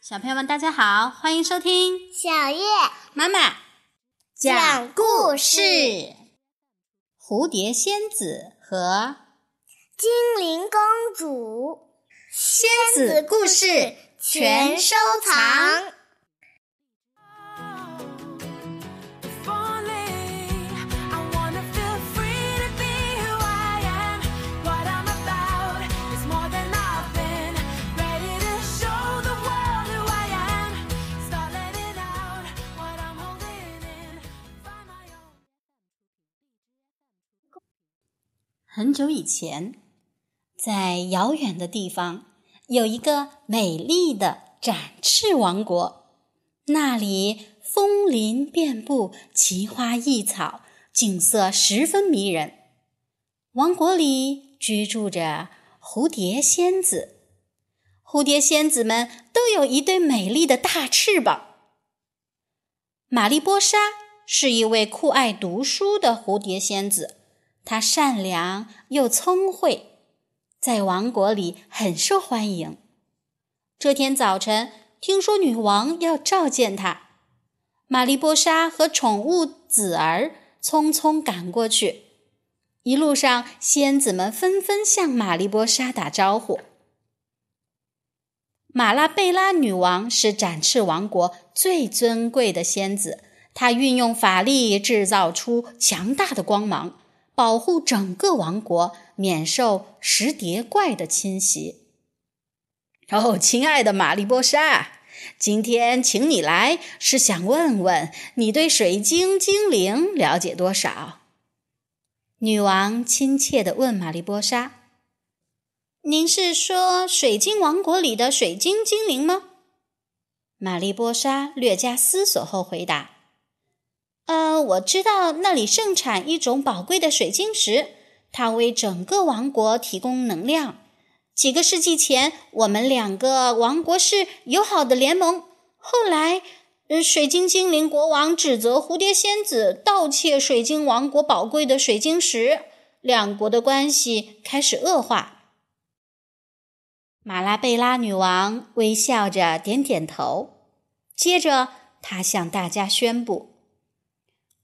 小朋友们，大家好，欢迎收听小月妈妈讲故事《蝴蝶仙子和精灵公主仙子故事全收藏。很久以前，在遥远的地方，有一个美丽的展翅王国，那里枫林遍布，奇花异草，景色十分迷人。王国里居住着蝴蝶仙子，蝴蝶仙子们都有一对美丽的大翅膀。玛丽波莎是一位酷爱读书的蝴蝶仙子。他善良又聪慧，在王国里很受欢迎。这天早晨，听说女王要召见他，玛丽波莎和宠物子儿匆匆赶过去。一路上，仙子们纷纷向玛丽波莎打招呼。马拉贝拉女王是展翅王国最尊贵的仙子，她运用法力制造出强大的光芒。保护整个王国免受石蝶怪的侵袭。哦，亲爱的玛丽波莎，今天请你来是想问问你对水晶精灵了解多少？女王亲切地问玛丽波莎：“您是说水晶王国里的水晶精灵吗？”玛丽波莎略加思索后回答。呃，我知道那里盛产一种宝贵的水晶石，它为整个王国提供能量。几个世纪前，我们两个王国是友好的联盟。后来，水晶精灵国王指责蝴蝶仙子盗窃水晶王国宝贵的水晶石，两国的关系开始恶化。马拉贝拉女王微笑着点点头，接着她向大家宣布。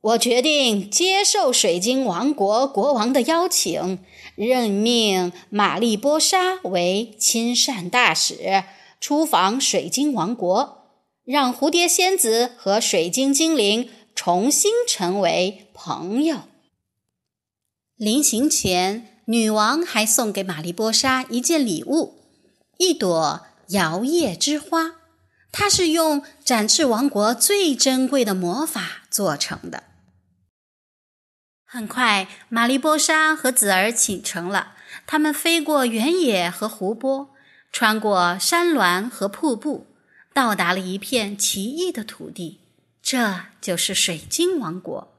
我决定接受水晶王国国王的邀请，任命玛丽波莎为亲善大使，出访水晶王国，让蝴蝶仙子和水晶精灵重新成为朋友。临行前，女王还送给玛丽波莎一件礼物——一朵摇曳之花，它是用展翅王国最珍贵的魔法做成的。很快，玛丽波莎和子儿启程了。他们飞过原野和湖泊，穿过山峦和瀑布，到达了一片奇异的土地。这就是水晶王国。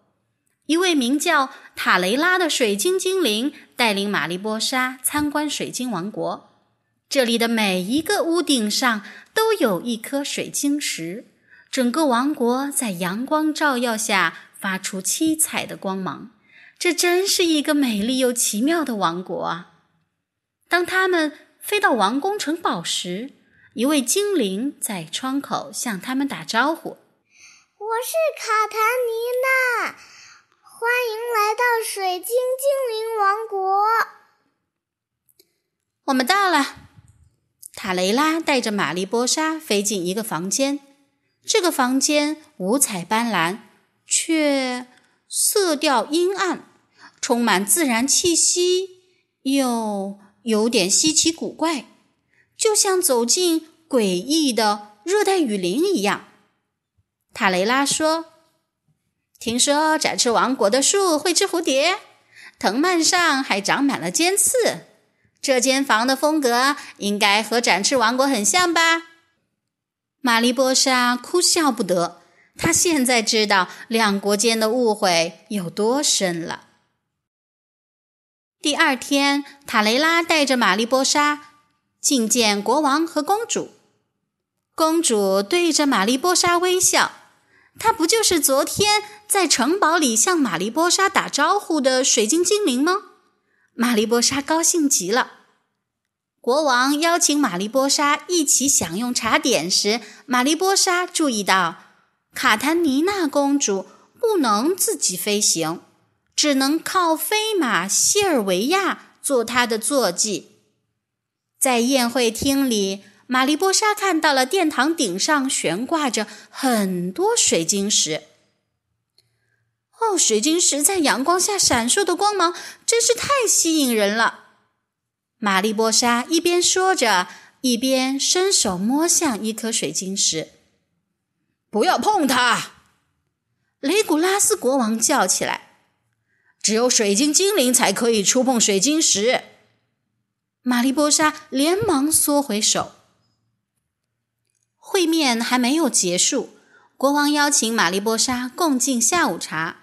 一位名叫塔雷拉的水晶精灵带领玛丽波莎参观水晶王国。这里的每一个屋顶上都有一颗水晶石，整个王国在阳光照耀下发出七彩的光芒。这真是一个美丽又奇妙的王国啊！当他们飞到王宫城堡时，一位精灵在窗口向他们打招呼：“我是卡塔尼娜，欢迎来到水晶精灵王国。”我们到了。塔雷拉带着玛丽波莎飞进一个房间，这个房间五彩斑斓，却……色调阴暗，充满自然气息，又有点稀奇古怪，就像走进诡异的热带雨林一样。塔雷拉说：“听说展翅王国的树会吃蝴蝶，藤蔓上还长满了尖刺。这间房的风格应该和展翅王国很像吧？”玛丽波莎哭笑不得。他现在知道两国间的误会有多深了。第二天，塔雷拉带着玛丽波莎觐见国王和公主。公主对着玛丽波莎微笑，她不就是昨天在城堡里向玛丽波莎打招呼的水晶精灵吗？玛丽波莎高兴极了。国王邀请玛丽波莎一起享用茶点时，玛丽波莎注意到卡坦尼娜公主不能自己飞行，只能靠飞马西尔维亚做她的坐骑。在宴会厅里，玛丽波莎看到了殿堂顶上悬挂着很多水晶石。哦，水晶石在阳光下闪烁的光芒真是太吸引人了。玛丽波莎一边说着，一边伸手摸向一颗水晶石。“不要碰它！”雷古拉斯国王叫起来。“只有水晶精灵才可以触碰水晶石。”玛丽波莎连忙缩回手。会面还没有结束，国王邀请玛丽波莎共进下午茶。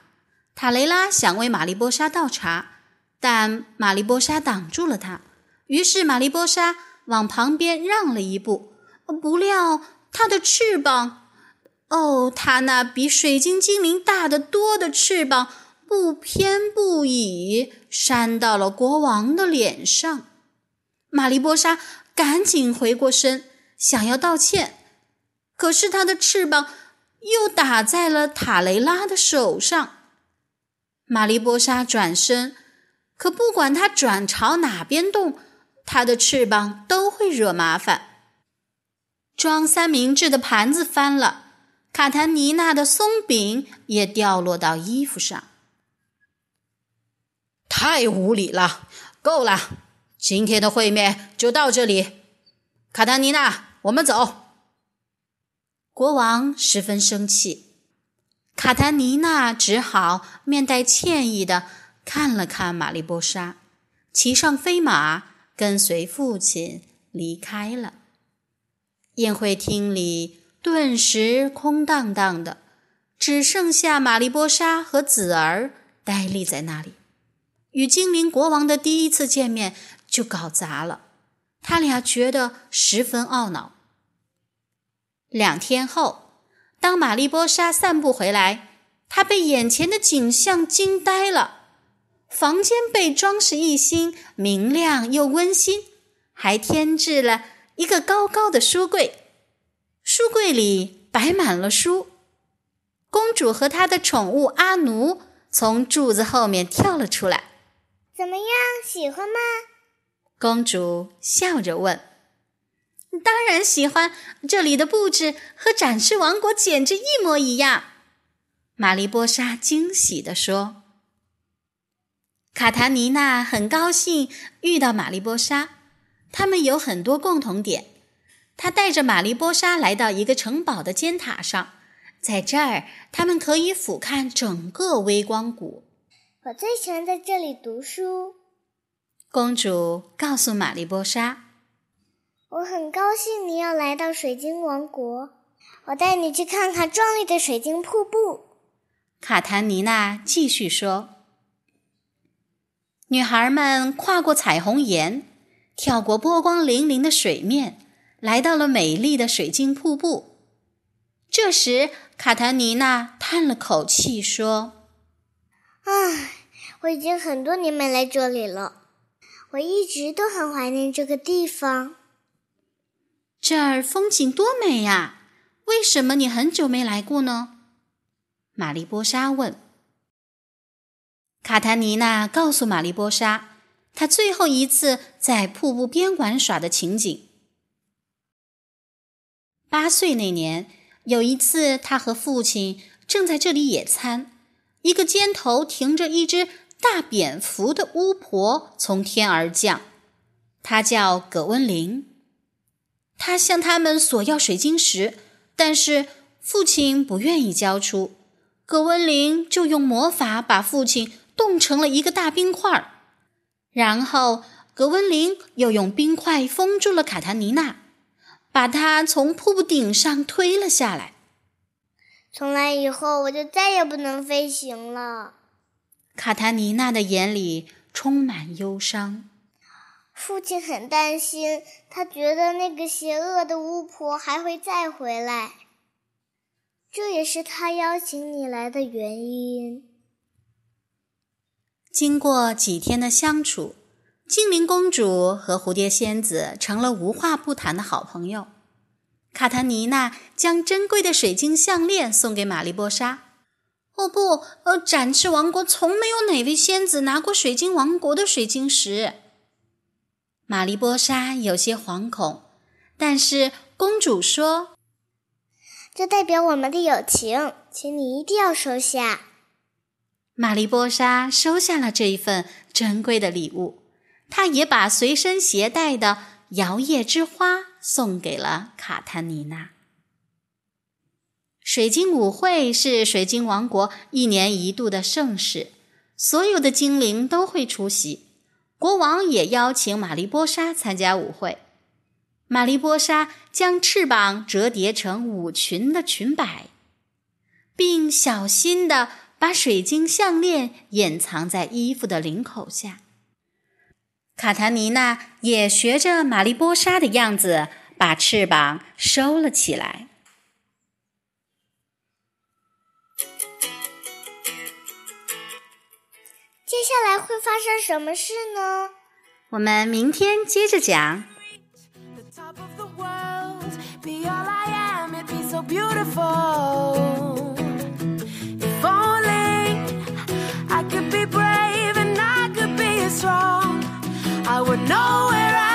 塔雷拉想为玛丽波莎倒茶，但玛丽波莎挡住了他。于是，玛丽波莎往旁边让了一步，不料她的翅膀，哦，他那比水晶精灵大得多的翅膀，不偏不倚，扇到了国王的脸上。玛丽波莎赶紧回过身，想要道歉，可是她的翅膀又打在了塔雷拉的手上。玛丽波莎转身，可不管她转朝哪边动。它的翅膀都会惹麻烦。装三明治的盘子翻了，卡坦尼娜的松饼也掉落到衣服上。太无礼了！够了，今天的会面就到这里。卡坦尼娜，我们走。国王十分生气，卡坦尼娜只好面带歉意的看了看玛丽波莎，骑上飞马。跟随父亲离开了。宴会厅里顿时空荡荡的，只剩下玛丽波莎和子儿呆立在那里。与精灵国王的第一次见面就搞砸了，他俩觉得十分懊恼。两天后，当玛丽波莎散步回来，她被眼前的景象惊呆了。房间被装饰一新，明亮又温馨，还添置了一个高高的书柜。书柜里摆满了书。公主和她的宠物阿奴从柱子后面跳了出来。怎么样，喜欢吗？公主笑着问。当然喜欢，这里的布置和展示王国简直一模一样。玛丽波莎惊喜地说。卡塔尼娜很高兴遇到玛丽波莎，他们有很多共同点。他带着玛丽波莎来到一个城堡的尖塔上，在这儿他们可以俯瞰整个微光谷。我最喜欢在这里读书。公主告诉玛丽波莎：“我很高兴你要来到水晶王国，我带你去看看壮丽的水晶瀑布。”卡塔尼娜继续说。女孩们跨过彩虹岩，跳过波光粼粼的水面，来到了美丽的水晶瀑布。这时，卡塔尼娜叹了口气说：“唉，我已经很多年没来这里了，我一直都很怀念这个地方。这儿风景多美呀！为什么你很久没来过呢？”玛丽波莎问。卡塔尼娜告诉玛丽波莎，她最后一次在瀑布边玩耍的情景。八岁那年，有一次，他和父亲正在这里野餐，一个肩头停着一只大蝙蝠的巫婆从天而降，她叫葛温琳。她向他们索要水晶石，但是父亲不愿意交出，葛温琳就用魔法把父亲。冻成了一个大冰块儿，然后葛温琳又用冰块封住了卡塔尼娜，把他从瀑布顶上推了下来。从来以后，我就再也不能飞行了。卡塔尼娜的眼里充满忧伤。父亲很担心，他觉得那个邪恶的巫婆还会再回来，这也是他邀请你来的原因。经过几天的相处，精灵公主和蝴蝶仙子成了无话不谈的好朋友。卡塔尼娜将珍贵的水晶项链送给玛丽波莎。哦不，呃，展翅王国从没有哪位仙子拿过水晶王国的水晶石。玛丽波莎有些惶恐，但是公主说这代表我们的友情，请你一定要收下。：“玛丽波莎收下了这一份珍贵的礼物。他也把随身携带的摇曳之花送给了卡坦尼娜。”水晶舞会是水晶王国一年一度的盛事，所有的精灵都会出席。国王也邀请玛丽波莎参加舞会。玛丽波莎将翅膀折叠成舞裙的裙摆，并小心地把水晶项链隐藏在衣服的领口下。卡塔尼娜也学着玛丽波莎的样子，把翅膀收了起来。接下来会发生什么事呢？我们明天接着讲。the We're where I